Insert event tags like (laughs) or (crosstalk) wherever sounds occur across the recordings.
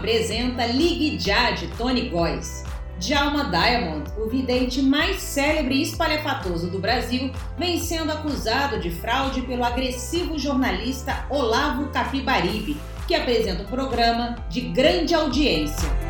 apresenta Ligue Já de Tony Góes. Djalma Diamond, o vidente mais célebre e espalhafatoso do Brasil, vem sendo acusado de fraude pelo agressivo jornalista Olavo Capibaribe, que apresenta um programa de grande audiência.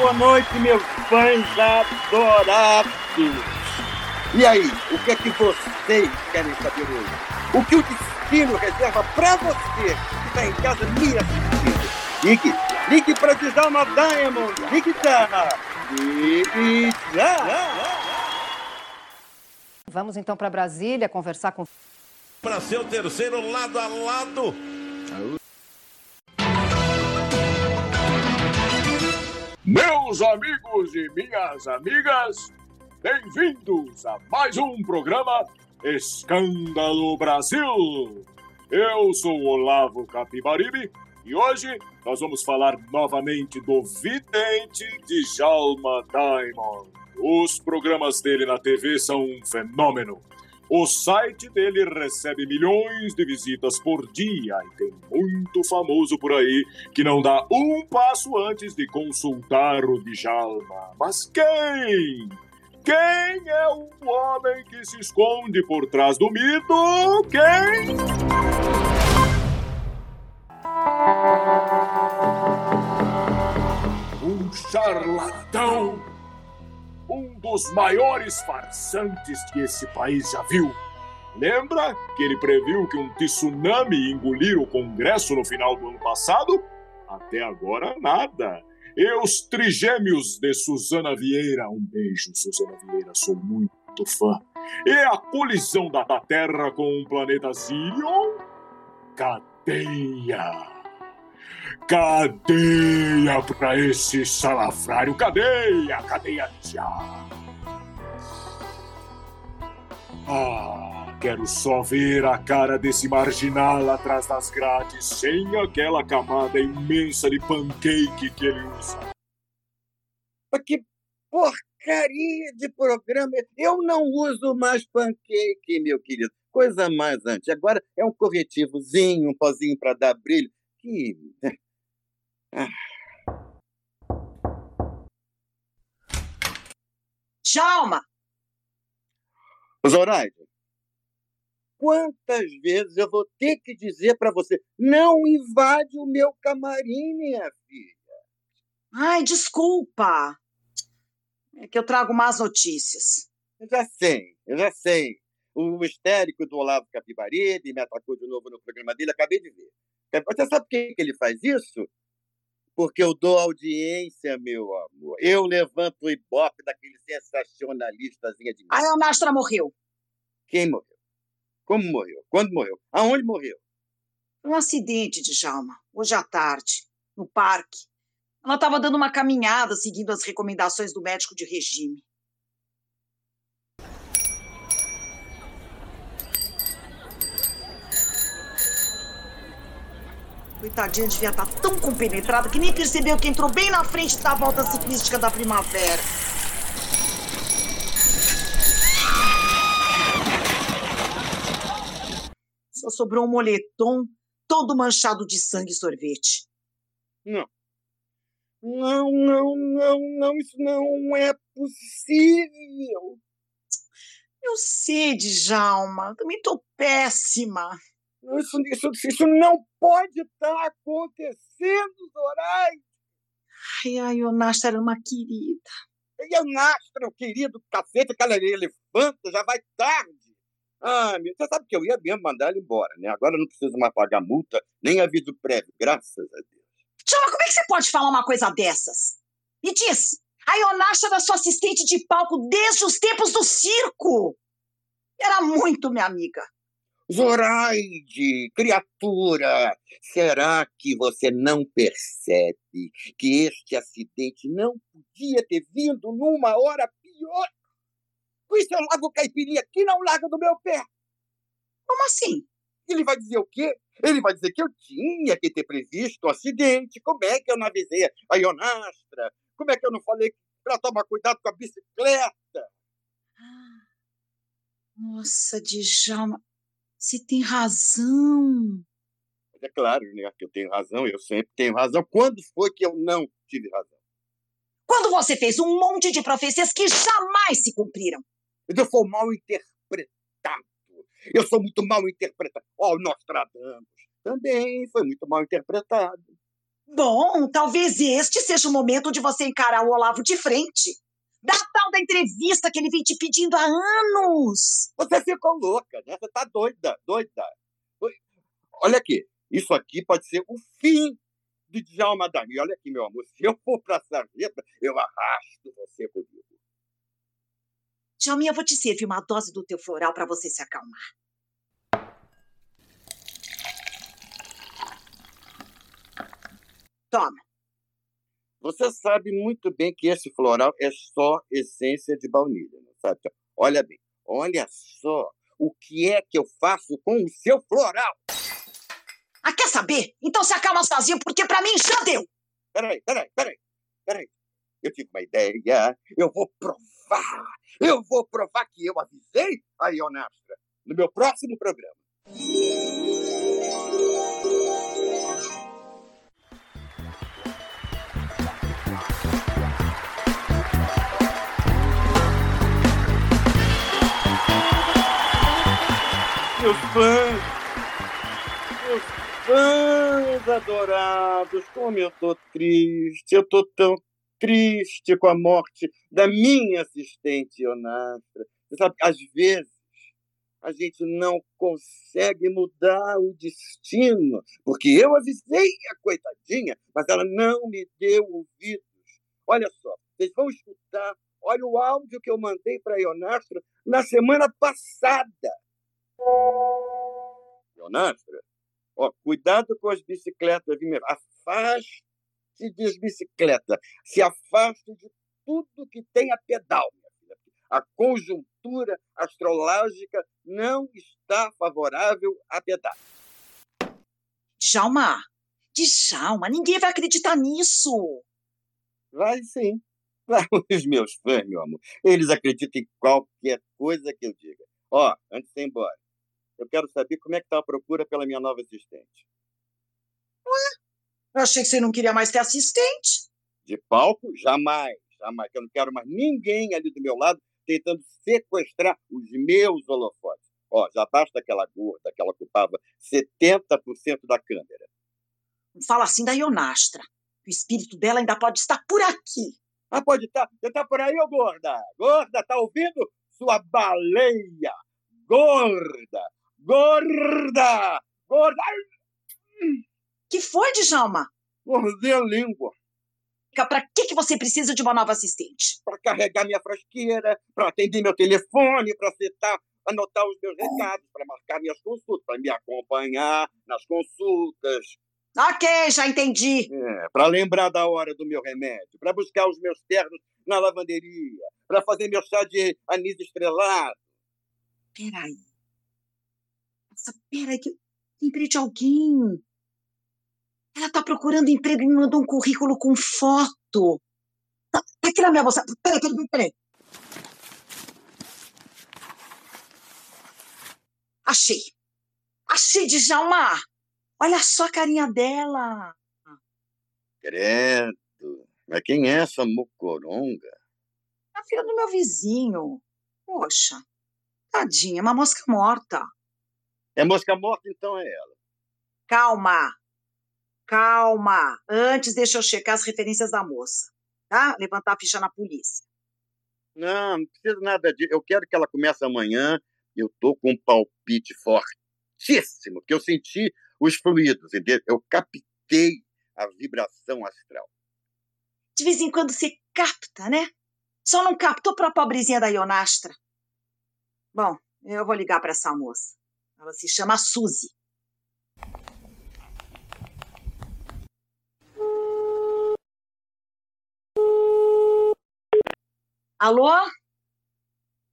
Boa noite, meus fãs adorados. E aí, o que é que vocês querem saber hoje? O que o destino reserva para você que está em casa me assistindo? Ligue, ligue para Djalma Diamond. Ligue já. Ligue já. Vamos então para Brasília conversar com. Para seu terceiro lado a lado. Meus amigos e minhas amigas, bem-vindos a mais um programa Escândalo Brasil. Eu sou Olavo Capibaribe e hoje nós vamos falar novamente do vidente Djalma Diamond. Os programas dele na TV são um fenômeno. O site dele recebe milhões de visitas por dia e tem muito famoso por aí que não dá um passo antes de consultar o Djalma. Mas quem? Quem é o homem que se esconde por trás do mito? Quem? Um charlatão! Um dos maiores farsantes que esse país já viu. Lembra que ele previu que um tsunami engolir o Congresso no final do ano passado? Até agora, nada. E os trigêmeos de Suzana Vieira. Um beijo, Suzana Vieira, sou muito fã. E a colisão da Terra com o planeta Zillion? Cadeia! Cadeia pra esse salafrário! Cadeia! Cadeia já! Ah, quero só ver a cara desse marginal atrás das grades, sem aquela camada imensa de pancake que ele usa. Que porcaria de programa. Eu não uso mais pancake, meu querido. Coisa mais antes. Agora é um corretivozinho, um pozinho para dar brilho. Que. Djalma, Zoraide, quantas vezes eu vou ter que dizer para você: não invade o meu camarim, minha filha? ai, desculpa. É que eu trago más notícias. Eu já sei, eu já sei. O histérico do Olavo Capibaribe me atacou de novo no programa dele, acabei de ver. Você sabe por que ele faz isso? Porque eu dou audiência, meu amor. Eu levanto o ibope daquele sensacionalistazinha de mim. A Eonastra morreu. Quem morreu? Como morreu? Quando morreu? Aonde morreu? Um acidente, Djalma, hoje à tarde, no parque. Ela estava dando uma caminhada seguindo as recomendações do médico de regime. Coitadinha devia estar tão compenetrada que nem percebeu que entrou bem na frente da volta ciclística da primavera. Só sobrou um moletom todo manchado de sangue e sorvete. Não. Não, não, não, não, isso não é possível. Eu sei, Djalma, também tô péssima. Isso, isso, isso não pode estar acontecendo, Zoraide. Ai, a Ionastra era uma querida. Eu nastro, querido cacete, aquela elefanta, já vai tarde. Ah, meu, você sabe que eu ia mesmo mandar ela embora, né? Agora eu não preciso mais pagar multa, nem aviso prévio, graças a Deus. Djalma, como é que você pode falar uma coisa dessas? Me diz, a Ionastra era sua assistente de palco desde os tempos do circo. Era muito minha amiga. Zoraide, criatura, será que você não percebe que este acidente não podia ter vindo numa hora pior? Isso eu largo caipirinha aqui, não larga do meu pé. Como assim? Ele vai dizer o quê? Ele vai dizer que eu tinha que ter previsto um acidente. Como é que eu não avisei a Ionastra? Como é que eu não falei para tomar cuidado com a bicicleta? Nossa, Djalma, você tem razão. É claro, né, que eu tenho razão, eu sempre tenho razão. Quando foi que eu não tive razão? Quando você fez um monte de profecias que jamais se cumpriram. Eu fui mal interpretado. Eu sou muito mal interpretado. Ó, oh, Nostradamus também foi muito mal interpretado. Bom, talvez este seja o momento de você encarar o Olavo de frente. Da tal da entrevista que ele vem te pedindo há anos. Você ficou louca, né? Você tá doida, doida. Olha aqui, isso aqui pode ser o fim de Djalma Dami. Olha aqui, meu amor, se eu for pra sarjeta, eu arrasto você comigo. Djalminha, eu vou te servir uma dose do teu floral para você se acalmar. Toma. Você sabe muito bem que esse floral é só essência de baunilha, não sabe? Então, olha bem, olha só o que é que eu faço com o seu floral. Ah, quer saber? Então se acalma sozinho, porque para mim já deu. Peraí, peraí, peraí, peraí. Eu tive uma ideia. Eu vou provar. Eu vou provar que eu avisei a Ionastra no meu próximo programa. Meus fãs, meus fãs adorados, como eu tô triste, eu tô tão triste com a morte da minha assistente Ionastra. Você sabe, às vezes a gente não consegue mudar o destino, porque eu avisei a coitadinha, mas ela não me deu ouvidos. Olha só, vocês vão escutar, olha o áudio que eu mandei para a Ionastra na semana passada. Ionastra, ó, cuidado com as bicicletas, viu? afaste de bicicleta, se afaste de tudo que tenha pedal. A conjuntura astrológica não está favorável a pedal. Djalma, Djalma, ninguém vai acreditar nisso. Vai sim. (laughs) Os meus fãs, meu amor, eles acreditam em qualquer coisa que eu diga. Ó, antes de ir embora, eu quero saber como é que está a procura pela minha nova assistente. Ué? Eu achei que você não queria mais ter assistente. De palco? Jamais, jamais. Eu não quero mais ninguém ali do meu lado tentando sequestrar os meus holofotes. Ó, já basta aquela gorda que ela ocupava 70% da câmera. Não fala assim da Ionastra. O espírito dela ainda pode estar por aqui. Ah, pode estar. Você está por aí, ô gorda? Gorda, tá ouvindo? Sua baleia! Gorda! Gorda! Gorda! Que foi, Djalma? Mordei a língua. Para que, que você precisa de uma nova assistente? Para carregar minha frasqueira, para atender meu telefone, para acertar, anotar os meus recados, para marcar minhas consultas, para me acompanhar nas consultas. Ok, já entendi. É, para lembrar da hora do meu remédio, para buscar os meus ternos na lavanderia, para fazer meu chá de anis estrelado. Peraí. Nossa, peraí, que lembrei de alguém. Ela está procurando emprego e me mandou um currículo com foto. Tá, tá aqui na minha bolsa. Peraí, peraí, peraí. Achei. Achei, Djalma. Olha só a carinha dela. Credo. Mas quem é essa mocoronga? A filha do meu vizinho. Poxa. Tadinha, uma mosca morta. É mosca morta, então é ela. Calma. Calma. Antes, deixa eu checar as referências da moça. Tá? Levantar a ficha na polícia. Não, não precisa nada disso. Eu quero que ela comece amanhã. Eu tô com um palpite fortíssimo, que eu senti os fluidos, entendeu? Eu captei a vibração astral. De vez em quando você capta, né? Só não captou para a pobrezinha da Ionastra. Bom, eu vou ligar para essa moça. Ela se chama Suzy. Alô?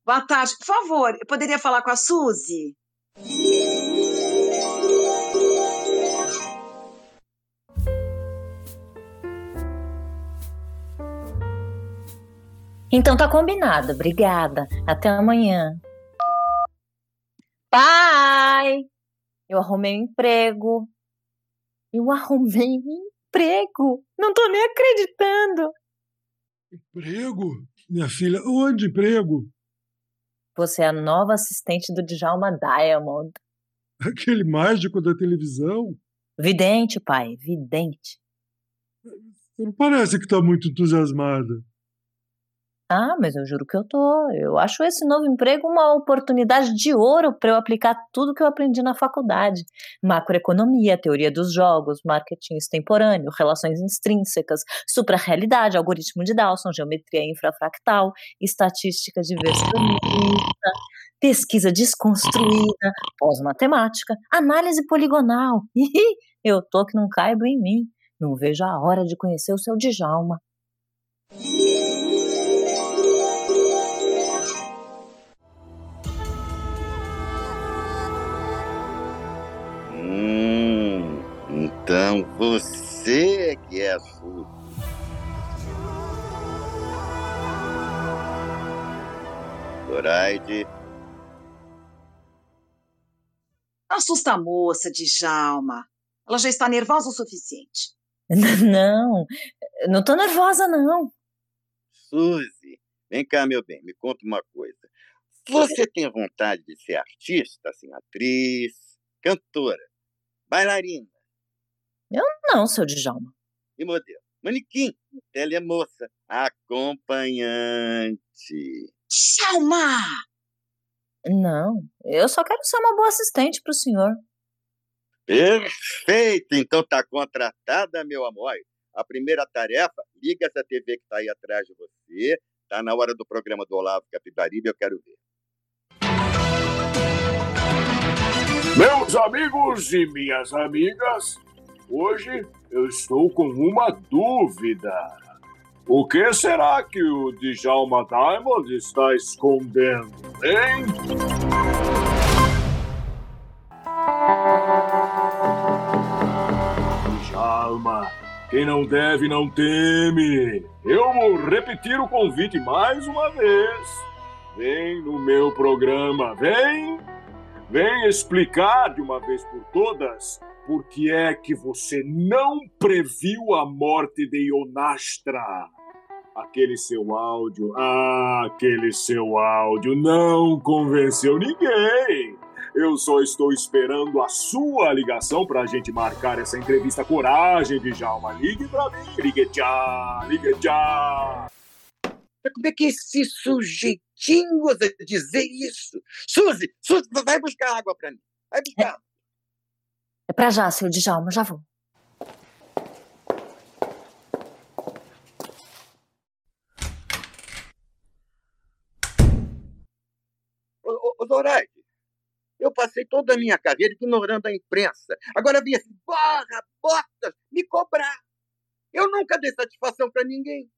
Boa tarde. Por favor, eu poderia falar com a Suzy? Então tá combinado. Obrigada. Até amanhã. Pai! Eu arrumei um emprego. Eu arrumei um emprego. Não tô nem acreditando. Emprego? Minha filha, onde emprego? Você é a nova assistente do Djalma Diamond. Aquele mágico da televisão? Vidente, pai, vidente. Não parece que tá muito entusiasmada. Ah, mas eu juro que eu tô. Eu acho esse novo emprego uma oportunidade de ouro para eu aplicar tudo que eu aprendi na faculdade: macroeconomia, teoria dos jogos, marketing extemporâneo, relações extrínsecas, suprarrealidade, algoritmo de Dawson, geometria infrafractal, estatística diversionista, pesquisa desconstruída, pós-matemática, análise poligonal. (laughs) eu tô que não caibo em mim. Não vejo a hora de conhecer o seu Djalma. Então você é que é a Suzy. Zoraide, Assusta a moça, Djalma. Ela já está nervosa o suficiente. (laughs) Não, não tô nervosa, não. Suzy, vem cá, meu bem, me conta uma coisa. Você tem vontade de ser artista, assim, atriz, cantora, bailarina Não, seu Djalma. e modelo? Manequim, telemoça, acompanhante. Djalma! Não, eu só quero ser uma boa assistente pro senhor. Perfeito! Então tá contratada, meu amor. A primeira tarefa, liga essa TV que tá aí atrás de você. Tá na hora do programa do Olavo Capibaribe, eu quero ver. Meus amigos e minhas amigas, hoje eu estou com uma dúvida. O que será que o Djalma Diamond está escondendo, hein? Djalma, quem não deve não teme. Eu vou repetir o convite mais uma vez. Vem no meu programa, vem! Vem explicar de uma vez por todas por que é que você não previu a morte de Ionastra. Aquele seu áudio, ah, aquele seu áudio não convenceu ninguém. Eu só estou esperando a sua ligação para a gente marcar essa entrevista coragem de Jalma. Ligue para mim, ligue já, ligue já. Como é que esse sujeitinho ousa dizer isso? Suzy, Suzy, vai buscar água pra mim. Vai buscar. É pra já, seu Djalma, já vou. Ô, Zoraide, eu passei toda a minha carreira ignorando a imprensa. Agora vem assim, barra, botas, me cobrar. Eu nunca dei satisfação pra ninguém.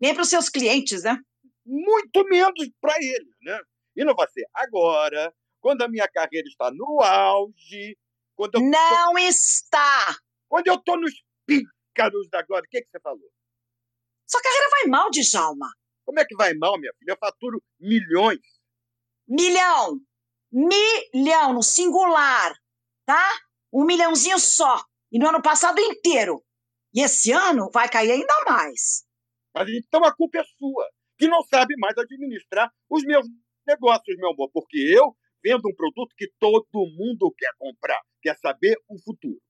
Nem para os seus clientes, né? Muito menos para eles, né? E não vai ser agora, quando a minha carreira está no auge, quando eu, Não está! quando eu tô nos pícaros da glória. O que, que você falou? Sua carreira vai mal, Djalma. Como é que vai mal, minha filha? Eu faturo milhões. Milhão! Milhão no singular, tá? Um milhãozinho só. E no ano passado inteiro. E esse ano vai cair ainda mais. Mas então a culpa é sua, que não sabe mais administrar os meus negócios, meu amor, porque eu vendo um produto que todo mundo quer comprar, quer saber o futuro.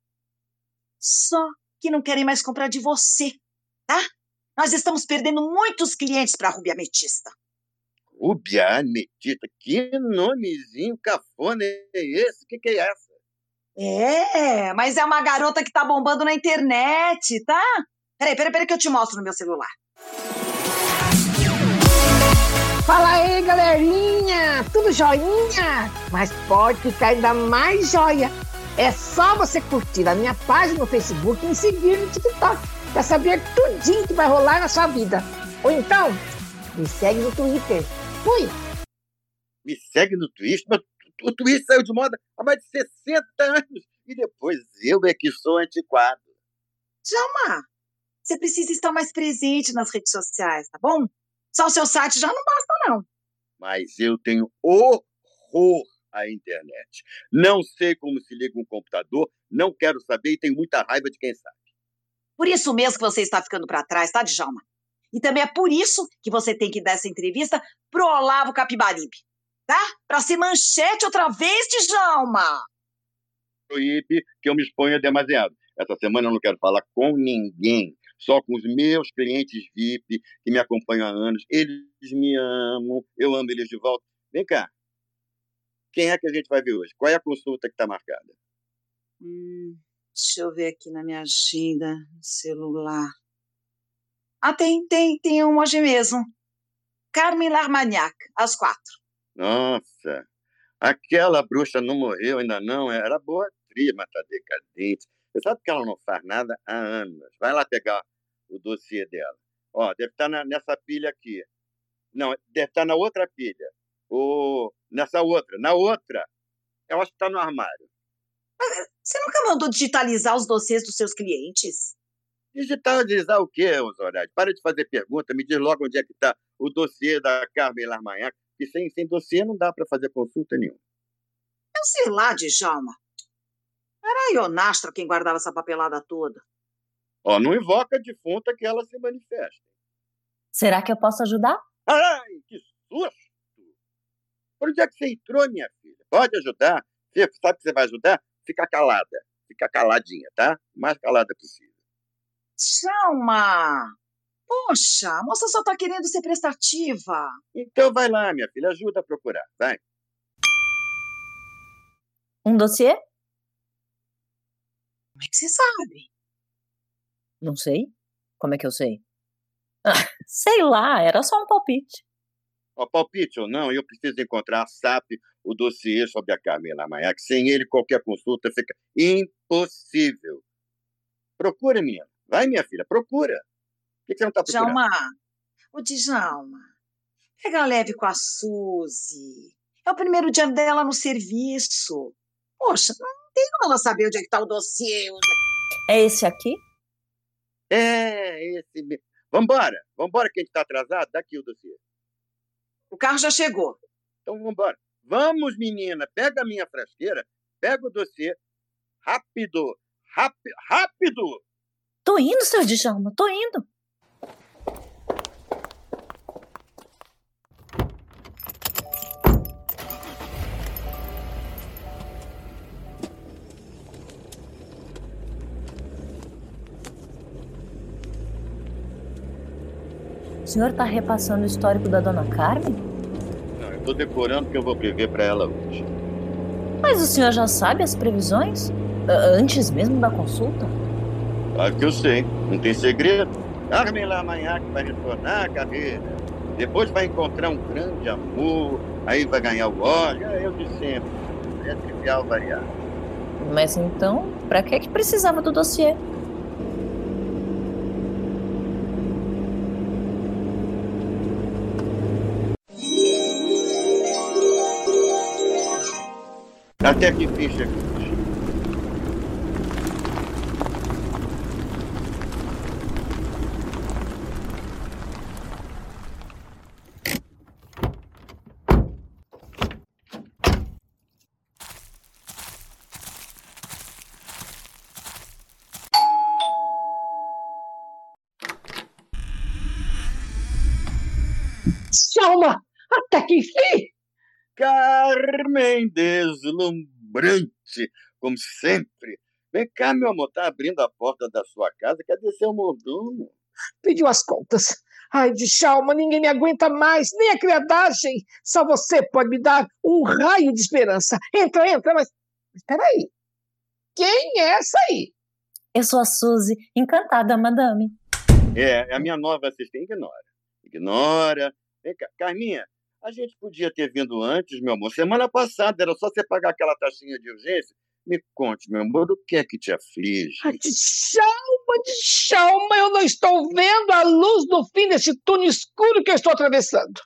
Só que não querem mais comprar de você, tá? Nós estamos perdendo muitos clientes para a Rubia Ametista. Rubia Ametista, que nomezinho cafona é esse? O que, que é essa? É, mas é uma garota que tá bombando na internet, tá? Peraí, peraí, peraí que eu te mostro no meu celular. Fala aí, galerinha! Tudo joinha? Mas pode ficar ainda mais joia. É só você curtir a minha página no Facebook e me seguir no TikTok para saber tudinho que vai rolar na sua vida. Ou então, me segue no Twitter. Fui! Me segue no Twitter? Mas o Twitter saiu de moda há mais de 60 anos. E depois eu é que sou antiquado. Djalma, você precisa estar mais presente nas redes sociais, tá bom? Só o seu site já não basta, não. Mas eu tenho horror à internet. Não sei como se liga um computador, não quero saber e tenho muita raiva de quem sabe. Por isso mesmo que você está ficando para trás, tá, Djalma? E também é por isso que você tem que dar essa entrevista pro Olavo Capibaribe, tá? Para ser manchete outra vez, Djalma. Proíbe que eu me exponha demasiado. Essa semana eu não quero falar com ninguém só com os meus clientes VIP que me acompanham há anos. Eles me amam, eu amo eles de volta. Vem cá. Quem é que a gente vai ver hoje? Qual é a consulta que está marcada? Hum, deixa eu ver aqui na minha agenda, celular. Ah, tem, tem, tem um hoje mesmo. Carmen Larmagnac, às quatro. Nossa, aquela bruxa não morreu ainda não, era boa atriz, mas tá decadente. Você sabe que ela não faz nada há anos. Vai lá pegar o dossiê dela. Ó, deve estar na, nessa pilha aqui. Não, deve estar na outra pilha. Ou nessa outra. Na outra. Eu acho que está no armário. Você nunca mandou digitalizar os dossiês dos seus clientes? Digitalizar o quê, Osório? Para de fazer pergunta, me diz logo onde é que está o dossiê da Carmen Larmanhac, que sem, sem dossiê não dá para fazer consulta nenhuma. Eu sei lá, Djalma. Era a Ionastra quem guardava essa papelada toda. Ó, não invoca a defunta que ela se manifeste. Será que eu posso ajudar? Ai, que susto! Por onde é que você entrou, minha filha? Pode ajudar. Você sabe que você vai ajudar? Fica calada. Fica caladinha, tá? O mais calada possível. Chalma! Poxa, a moça só tá querendo ser prestativa. Então vai lá, minha filha, ajuda a procurar, vai. Um dossiê? Como é que você sabe? Não sei. Como é que eu sei? Ah, (laughs) sei lá, era só um palpite. Ó, palpite ou não, eu preciso encontrar a SAP, o dossiê sobre a Camila Maia, que sem ele qualquer consulta fica impossível. Procura, minha. Vai, minha filha, procura. Por que você não está procurando? Djalma, o Djalma, pega leve com a Suzy. É o primeiro dia dela no serviço. Poxa, não tem como ela saber onde é que está o dossiê. É esse aqui? É, esse mesmo. Vambora, vambora que a gente está atrasado. Dá aqui o dossiê. O carro já chegou. Então vambora. Vamos, menina, pega a minha frasqueira, pega o dossiê. Rápido, rápido, rápido! Tô indo, seu Djalma, tô indo. O senhor tá repassando o histórico da dona Carmen? Não, eu tô decorando o que eu vou prever para ela hoje. Mas o senhor já sabe as previsões? Antes mesmo da consulta? Claro que eu sei, não tem segredo. Carmen Lamanhac vai retornar à carreira. Depois vai encontrar um grande amor, aí vai ganhar o óleo. É eu de sempre. É trivial variar. Mas então, pra que que precisava do dossiê? Até que fim chegamos. Djalma, até que enfim! Carmen deslumbrante, como sempre. Vem cá, meu amor, tá abrindo a porta da sua casa. Cadê seu mordomo? Pediu as contas. Ai, Djalma, ninguém me aguenta mais, nem a criadagem. Só você pode me dar um raio de esperança. Entra, entra, mas... Espera aí. Quem é essa aí? Eu sou a Suzy, encantada, madame. É, é a minha nova assistente. Ignora. Ignora. Vem cá, Carminha, A gente podia ter vindo antes, meu amor. Semana passada era só você pagar aquela taxinha de urgência. Me conte, meu amor, o que é que te aflige? Djalma, Djalma, eu não estou vendo a luz no fim desse túnel escuro que eu estou atravessando.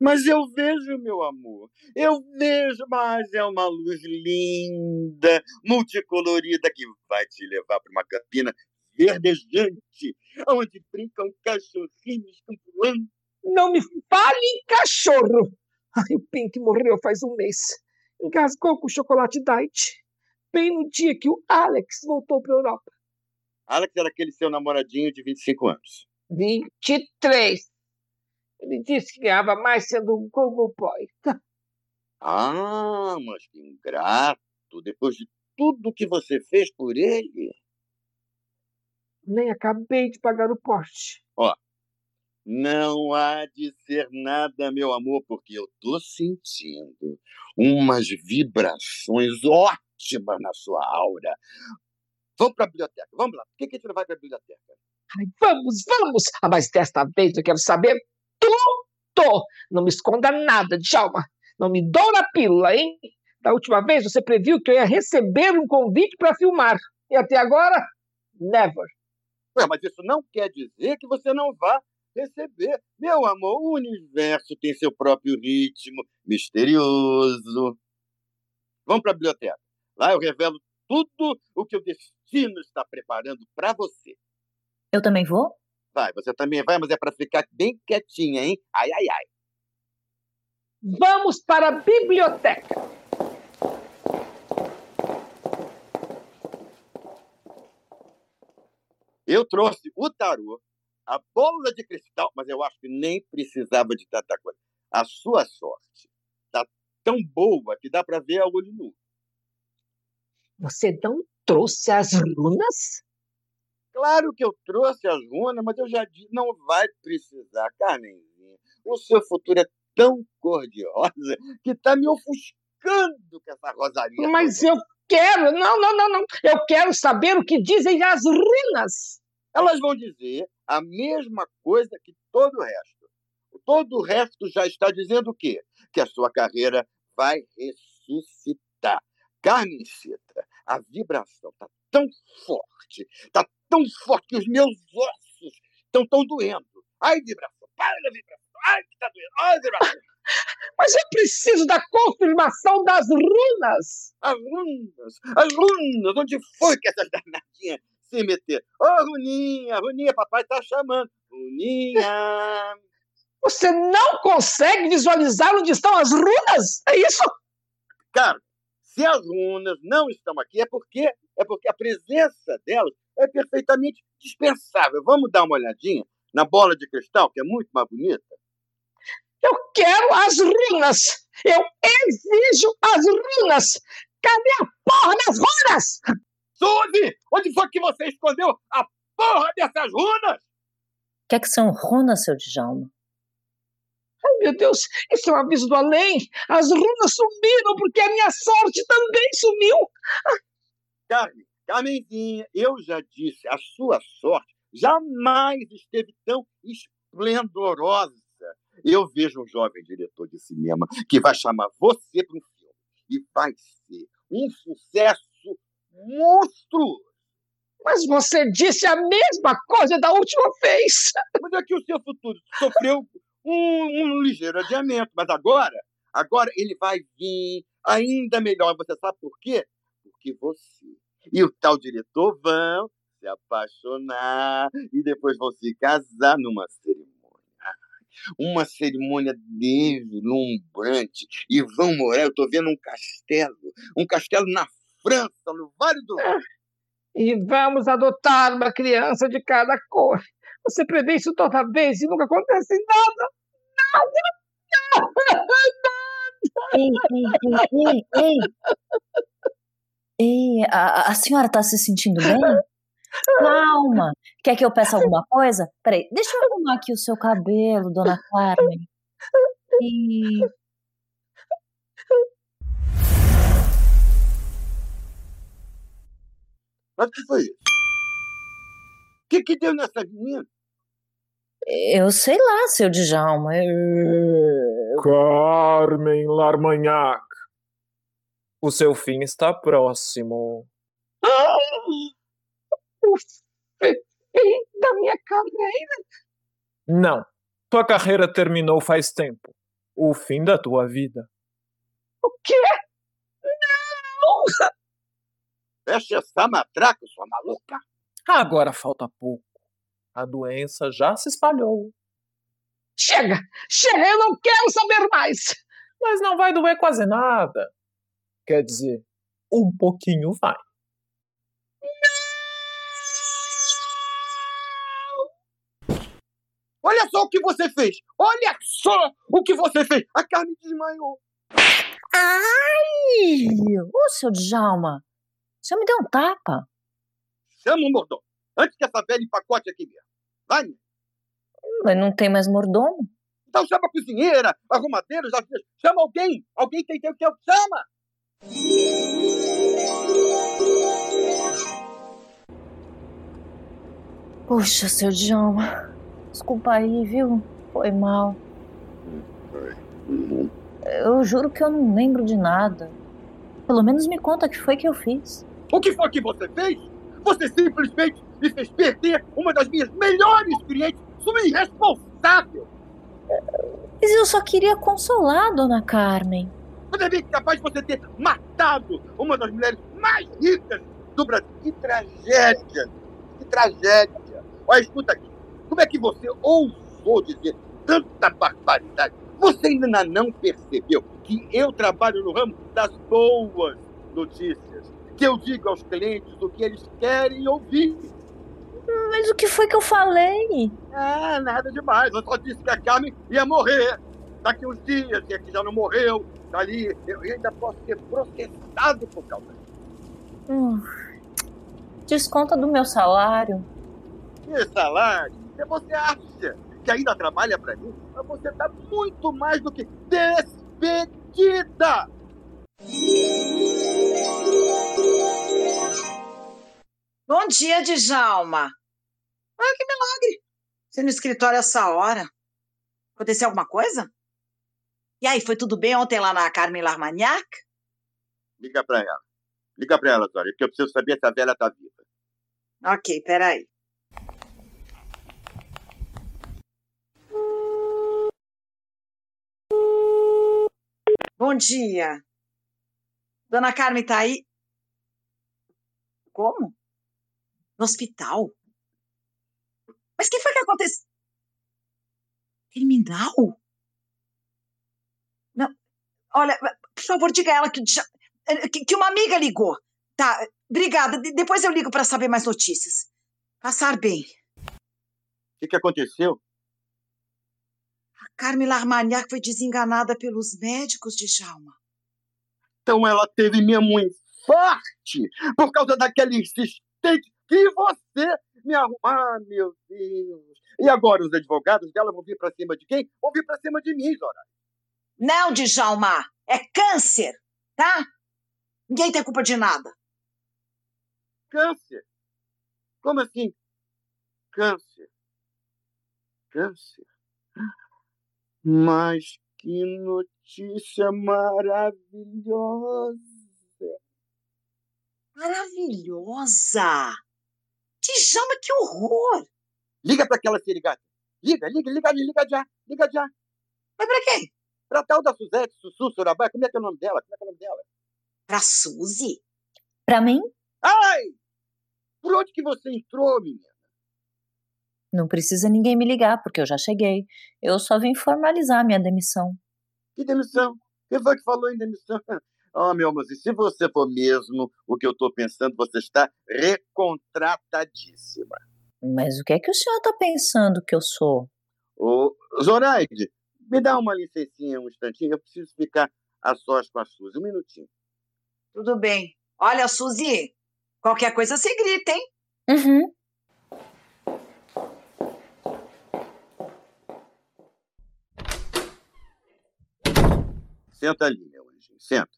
Mas eu vejo, meu amor, eu vejo, mas é uma luz linda, multicolorida, que vai te levar para uma campina verdejante, onde brincam cachorrinhos voando. Não me fale em cachorro. Ai, o Pink morreu faz um mês. Engasgou com chocolate diet. Bem no dia que o Alex voltou para Europa. Alex era aquele seu namoradinho de 25 anos. 23. Ele disse que ganhava mais sendo um Google Boy. Ah, mas que ingrato. Depois de tudo que você fez por ele. Nem acabei de pagar o Porsche. Ó, não há de ser nada, meu amor, porque eu tô sentindo umas vibrações ótimas na sua aura. Vamos para a biblioteca, vamos lá. Por que, que a gente não vai para a biblioteca? Ai, vamos, vamos! Ah, mas desta vez eu quero saber tudo! Não me esconda nada, Djalma. Não me dou na pílula, hein? Da última vez você previu que eu ia receber um convite para filmar. E até agora, never. Ué, mas isso não quer dizer que você não vá receber. Meu amor, o universo tem seu próprio ritmo misterioso. Vamos para a biblioteca. Lá eu revelo tudo o que o destino está preparando para você. Eu também vou? Vai, você também vai, mas é para ficar bem quietinha, hein? Ai, ai, ai. Vamos para a biblioteca. Eu trouxe o tarô, a bola de cristal, mas eu acho que nem precisava de tanta coisa. A sua sorte está tão boa que dá para ver a olho nu. Você não trouxe as runas? Claro que eu trouxe as runas, mas eu já disse, não vai precisar, Carmenzinha. O seu futuro é tão cor-de-rosa que está me ofuscando com essa rosaria. Mas eu quero, não, não, não, não. Eu quero saber o que dizem as runas. Elas vão dizer a mesma coisa que todo o resto. Todo o resto já está dizendo o quê? Que a sua carreira vai ressuscitar. Carmen Citra, a vibração está tão forte, está tão forte que os meus ossos estão tão doendo. Ai, vibração, para da vibração. Ai, que está doendo. Ai, vibração. (laughs) Mas eu preciso da confirmação das runas. As runas, as runas, onde foi que essas danadinhas se meter? Ô, oh, Runinha, Runinha, papai está chamando. Runinha. Você não consegue visualizar onde estão as runas? É isso? Cara, se as runas não estão aqui, é porque é porque a presença delas é perfeitamente dispensável. Vamos dar uma olhadinha na bola de cristal, que é muito mais bonita? Eu quero as runas! Eu exijo as runas! Cadê a porra das runas? Suzy! Onde foi que você escondeu a porra dessas runas? O que, é que são runas, seu Djalma? Ai, meu Deus, isso é um aviso do além. As runas sumiram porque a minha sorte também sumiu. Carmen, Carmenzinha, eu já disse, a sua sorte jamais esteve tão esplendorosa. Eu vejo um jovem diretor de cinema que vai chamar você para um filme e vai ser um sucesso monstruoso. Mas você disse a mesma coisa da última vez. (laughs) Mas é que o seu futuro sofreu um, um ligeiro adiamento, mas agora, agora ele vai vir ainda melhor. Você sabe por quê? Porque você e o tal diretor vão se apaixonar e depois vão se casar numa cerimônia. Uma cerimônia deslumbrante. E vão morar, eu estou vendo um castelo, um castelo na França, no Vale do Rhône. E vamos adotar uma criança de cada cor. Você prevê isso toda vez e nunca acontece nada. Nada! Nada! Ei, ei, ei, ei, ei. Ei, a, a senhora está se sentindo bem? Calma. Quer que eu peça alguma coisa? Peraí, deixa eu arrumar aqui o seu cabelo, dona Carmen. E... Mas o que foi isso? O que, que deu nessa menina? Eu sei lá, seu Djalma. Eu... Carmen Larmanhac, o seu fim está próximo. Ah, o fim da minha carreira? Não, tua carreira terminou faz tempo. O fim da tua vida. O quê? Não! Fecha essa matraca, sua maluca. Agora falta pouco. A doença já se espalhou. Chega! Chega! Eu não quero saber mais! Mas não vai doer quase nada. Quer dizer, um pouquinho vai. Olha só o que você fez! Olha só o que você fez! A Carmen desmaiou. Ai! Ô, seu Djalma, você me deu um tapa. Chama o mordomo, antes que essa velha empacote aqui mesmo. Vai, minha. Mas não tem mais mordomo. Então chama a cozinheira, arrumadeira, já chama alguém. Alguém tem tempo, chama! Puxa, seu Djalma. Desculpa aí, viu? Foi mal. Eu juro que eu não lembro de nada. Pelo menos me conta o que foi que eu fiz. O que foi que você fez? Você simplesmente me fez perder uma das minhas melhores clientes. Sua irresponsável! Mas eu só queria consolar dona Carmen. Você é bem capaz de você ter matado uma das mulheres mais ricas do Brasil. Que tragédia! Que tragédia! Olha, escuta aqui. Como é que você ousou dizer tanta barbaridade? Você ainda não percebeu que eu trabalho no ramo das boas notícias? Que eu digo aos clientes o que eles querem ouvir. Mas o que foi que eu falei? Ah, nada demais. Eu só disse que a Carmen ia morrer daqui uns dias, e que já não morreu. Tá ali, eu ainda posso ser processado por causa disso. Hum. Desconta do meu salário. Que salário? E você acha que ainda trabalha para mim? Mas você tá muito mais do que despedida! Bom dia, Djalma. Ah, que milagre. Você no escritório essa hora. Aconteceu alguma coisa? E aí, foi tudo bem ontem lá na Carmen Larmagnac? Liga pra ela. Liga pra ela, Zória, que eu preciso saber se a velha tá viva. Ok, peraí. Bom dia. Dona Carmen tá aí? Como? No hospital? Mas o que foi que aconteceu? Terminal? Não. Olha, por favor, diga a ela que, que, que uma amiga ligou. Tá, obrigada. De- depois eu ligo para saber mais notícias. Passar bem. O que, que aconteceu? A Carmen Larmagnac foi desenganada pelos médicos de Jalma. Então ela teve mesmo um infarte por causa daquele insistente que você me arrumou. Ah, meu Deus. E agora os advogados dela vão vir pra cima de quem? Vão vir pra cima de mim, Zora. Não, Djalma, é câncer, tá? Ninguém tem culpa de nada. Câncer? Como assim? Câncer. Câncer? Mas que notícia maravilhosa! Maravilhosa! Djalma, que horror! Liga pra aquela serigata. Liga, liga, liga, liga já, liga já. Mas pra quem? Pra tal da Suzete, Sussu, Sorabá, como é que é o nome dela? Como é que é o nome dela? Pra Suzy? Pra mim, Ai! Por onde que você entrou, menina? não precisa ninguém me ligar, porque eu já cheguei. Eu só vim formalizar minha demissão. Que demissão? Quem foi que falou em demissão? (laughs) Oh, meu amor, se você for mesmo o que eu tô pensando, você está recontratadíssima. Mas o que é que o senhor tá pensando que eu sou? Ô, Zoraide, me dá uma licencinha um instantinho, eu preciso ficar a sós com a Suzy. Um minutinho. Tudo bem. Olha, Suzy, qualquer coisa você grita, hein? Uhum. Senta ali, meu anjinho, senta.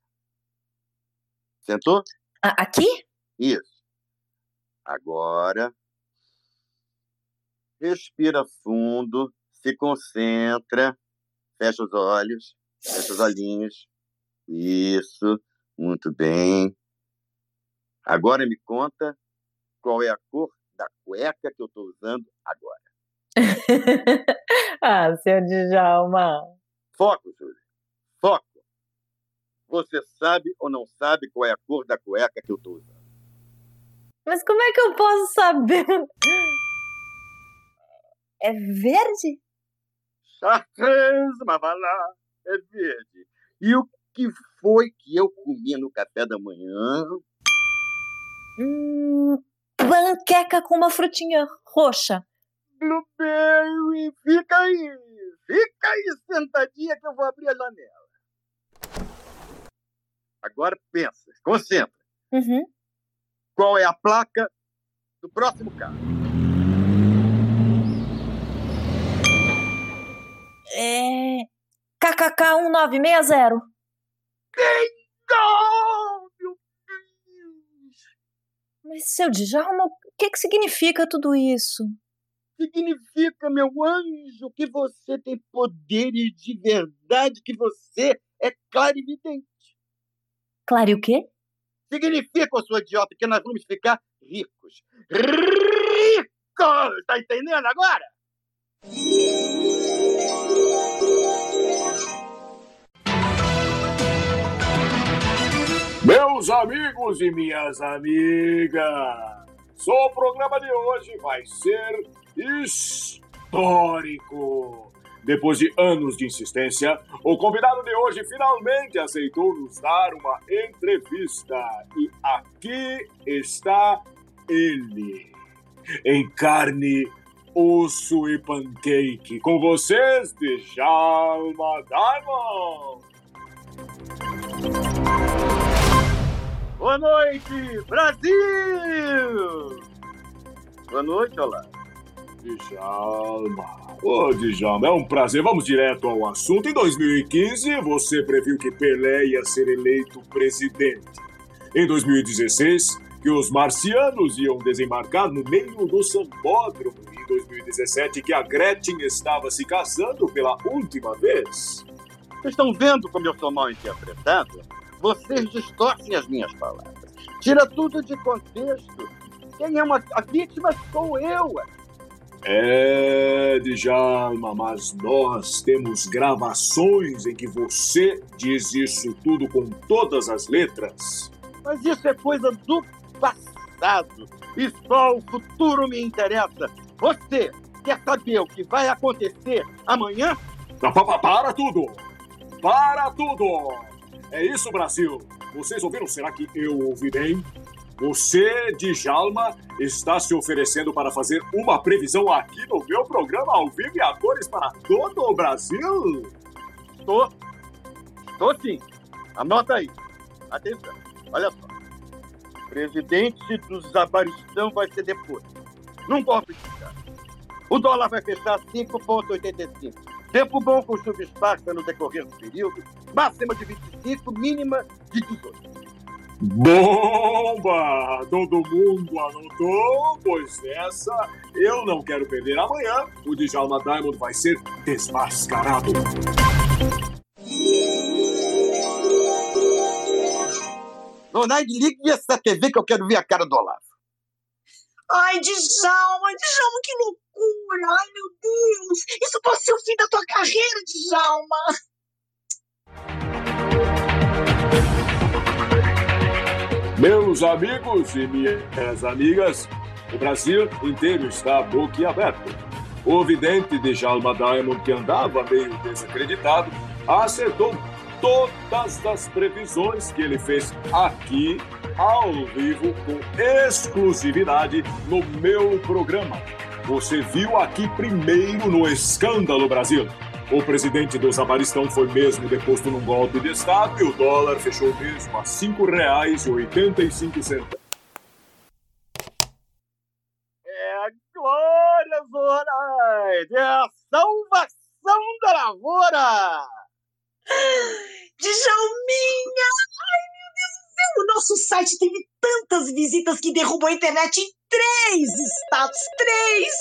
Sentou? Aqui? Isso. Agora, respira fundo, se concentra, Fecha os olhos, fecha os olhinhos. Isso, muito bem. Agora me conta qual é a cor da cueca que eu estou usando agora. (laughs) ah, seu Djalma. Foco, Júlio. Foco. Você sabe ou não sabe qual é a cor da cueca que eu estou usando? Mas como é que eu posso saber? É verde? Chartreuse, mas vai lá, é verde. E o que foi que eu comi no café da manhã? Hum, panqueca com uma frutinha roxa. Blueberry, fica aí, fica aí sentadinha que eu vou abrir a janela. Agora pensa, concentra. Uhum. Qual é a placa do próximo carro? É. KKK 1960. Bingo! Meu Deus! Mas, seu Djalma, o que, que significa tudo isso? Significa, meu anjo, que você tem poderes de verdade, que você é clarividente. Claro, e o quê? Significa, sua idiota, que nós vamos ficar ricos. Ricos! Tá entendendo agora? Meus amigos e minhas amigas, o programa de hoje vai ser histórico. Depois de anos de insistência, o convidado de hoje finalmente aceitou nos dar uma entrevista. E aqui está ele, em carne, osso e pancake. Com vocês, Djalma Diamond. Boa noite, Brasil! Boa noite, olá. Djalma. Ô, Djalma, é um prazer. Vamos direto ao assunto. Em 2015, você previu que Pelé ia ser eleito presidente. Em 2016, que os marcianos iam desembarcar no meio do sambódromo. Em 2017, que a Gretchen estava se casando pela última vez. Vocês estão vendo como eu sou mal interpretado? Vocês distorcem as minhas palavras. Tira tudo de contexto. Quem é uma, a vítima sou eu. É, Djalma, mas nós temos gravações em que você diz isso tudo com todas as letras. Mas isso é coisa do passado. E só o futuro me interessa. Você quer saber o que vai acontecer amanhã? Pa- pa- pa- Para tudo! Para tudo! É isso, Brasil! Vocês ouviram? Será que eu ouvi bem? Você, Djalma, está se oferecendo para fazer uma previsão aqui no meu programa ao vivo e a cores para todo o Brasil? Estou. Estou sim. Anota aí. Atenção. Olha só. Presidente do Zabaristão vai ser depois. Num golpe de. O dólar vai fechar 5,85. Tempo bom com chuva esparsa no decorrer do período. Máxima de 25, mínima de 18. Bomba! Todo mundo anotou? Pois essa eu não quero perder amanhã. O Djalma Diamond vai ser desmascarado. Ronaldo, ligue essa TV que eu quero ver a cara do Olavo. Ai, Djalma, Djalma, que loucura! Ai, meu Deus! Isso pode ser o fim da tua carreira, Djalma! Meus amigos e minhas amigas, o Brasil inteiro está boquiaberto. O vidente de Jalma Diamond, que andava meio desacreditado, acertou todas as previsões que ele fez aqui, ao vivo, com exclusividade no meu programa. Você viu aqui primeiro no Escândalo Brasil. O presidente do Zabaristão foi mesmo deposto num golpe de Estado e o dólar fechou mesmo a R$ 5,85. É a glória, Zoraide! É a salvação da lavoura! (gasps) Djalminha! Ai, meu Deus do céu! O nosso site teve tantas visitas que derrubou a internet em três estados. Três!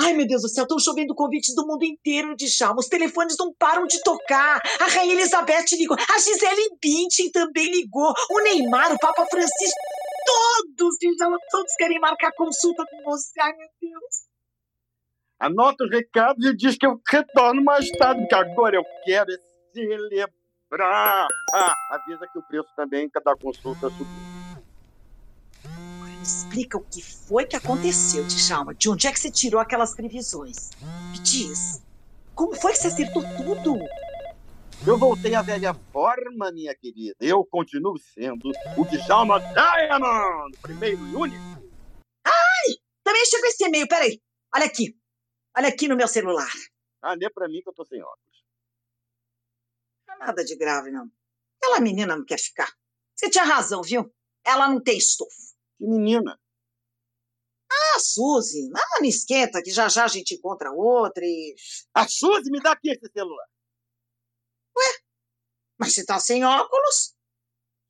Ai, meu Deus do céu, estão chovendo convites do mundo inteiro, Djalma. Os telefones não param de tocar. A Rainha Elizabeth ligou. A Gisele Bündchen também ligou. O Neymar, o Papa Francisco. Todos, todos querem marcar consulta com você. Ai, meu Deus. Anota os recados e diz que eu retorno mais tarde, porque agora eu quero é celebrar. Ah, avisa que o preço também cada consulta subiu. Me explica o que foi que aconteceu, Djalma. De onde é que você tirou aquelas previsões? Me diz. Como foi que você acertou tudo? Eu voltei à velha forma, minha querida. Eu continuo sendo o Djalma Diamond, primeiro e único. Ai! Também chegou esse e-mail, peraí. Olha aqui. Olha aqui no meu celular. Ah, nem pra mim que eu tô sem óculos. Não é nada de grave, não. Aquela menina não quer ficar. Você tinha razão, viu? Ela não tem estofo. Que menina? Ah, Suzy. Ah, não esquenta, que já já a gente encontra outra e... A Suzy, me dá aqui esse celular. Ué? Mas você tá sem óculos?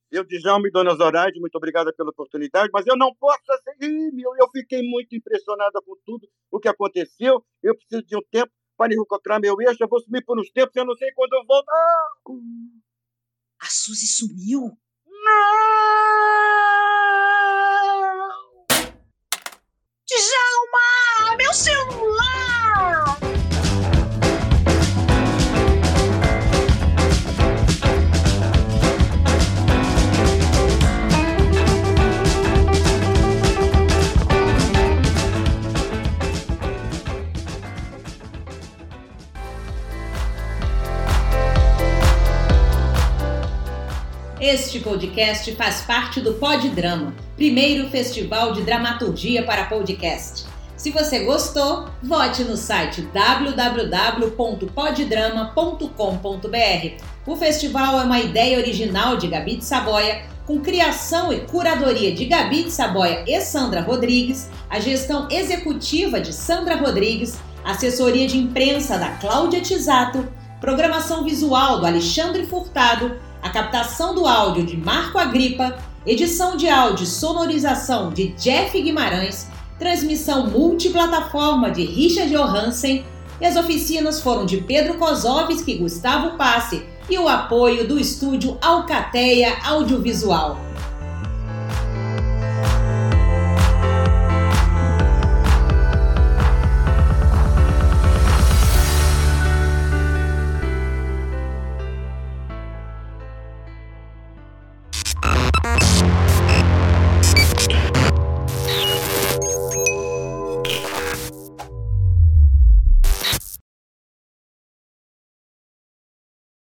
Eu, Djalma e Dona Zoraide, muito obrigada pela oportunidade, mas eu não posso seguir, meu. Eu fiquei muito impressionada com tudo o que aconteceu. Eu preciso de um tempo para encontrar meu eixo. Eu vou sumir por uns tempos, eu não sei quando eu volto. Ah! A Suzy sumiu? Não! Djalma! Meu celular! Este podcast faz parte do Pod Drama, primeiro festival de dramaturgia para podcast. Se você gostou, vote no site www.poddrama.com.br. O festival é uma ideia original de Gabi de Saboia, com criação e curadoria de Gabi de Saboia e Sandra Rodrigues, a gestão executiva de Sandra Rodrigues, assessoria de imprensa da Cláudia Tisato, programação visual do Alexandre Furtado, a captação do áudio de Marco Agripa, edição de áudio e sonorização de Jeff Guimarães, transmissão multiplataforma de Richard Johansen e as oficinas foram de Pedro Kozovski e Gustavo Passe e o apoio do estúdio Alcateia Audiovisual.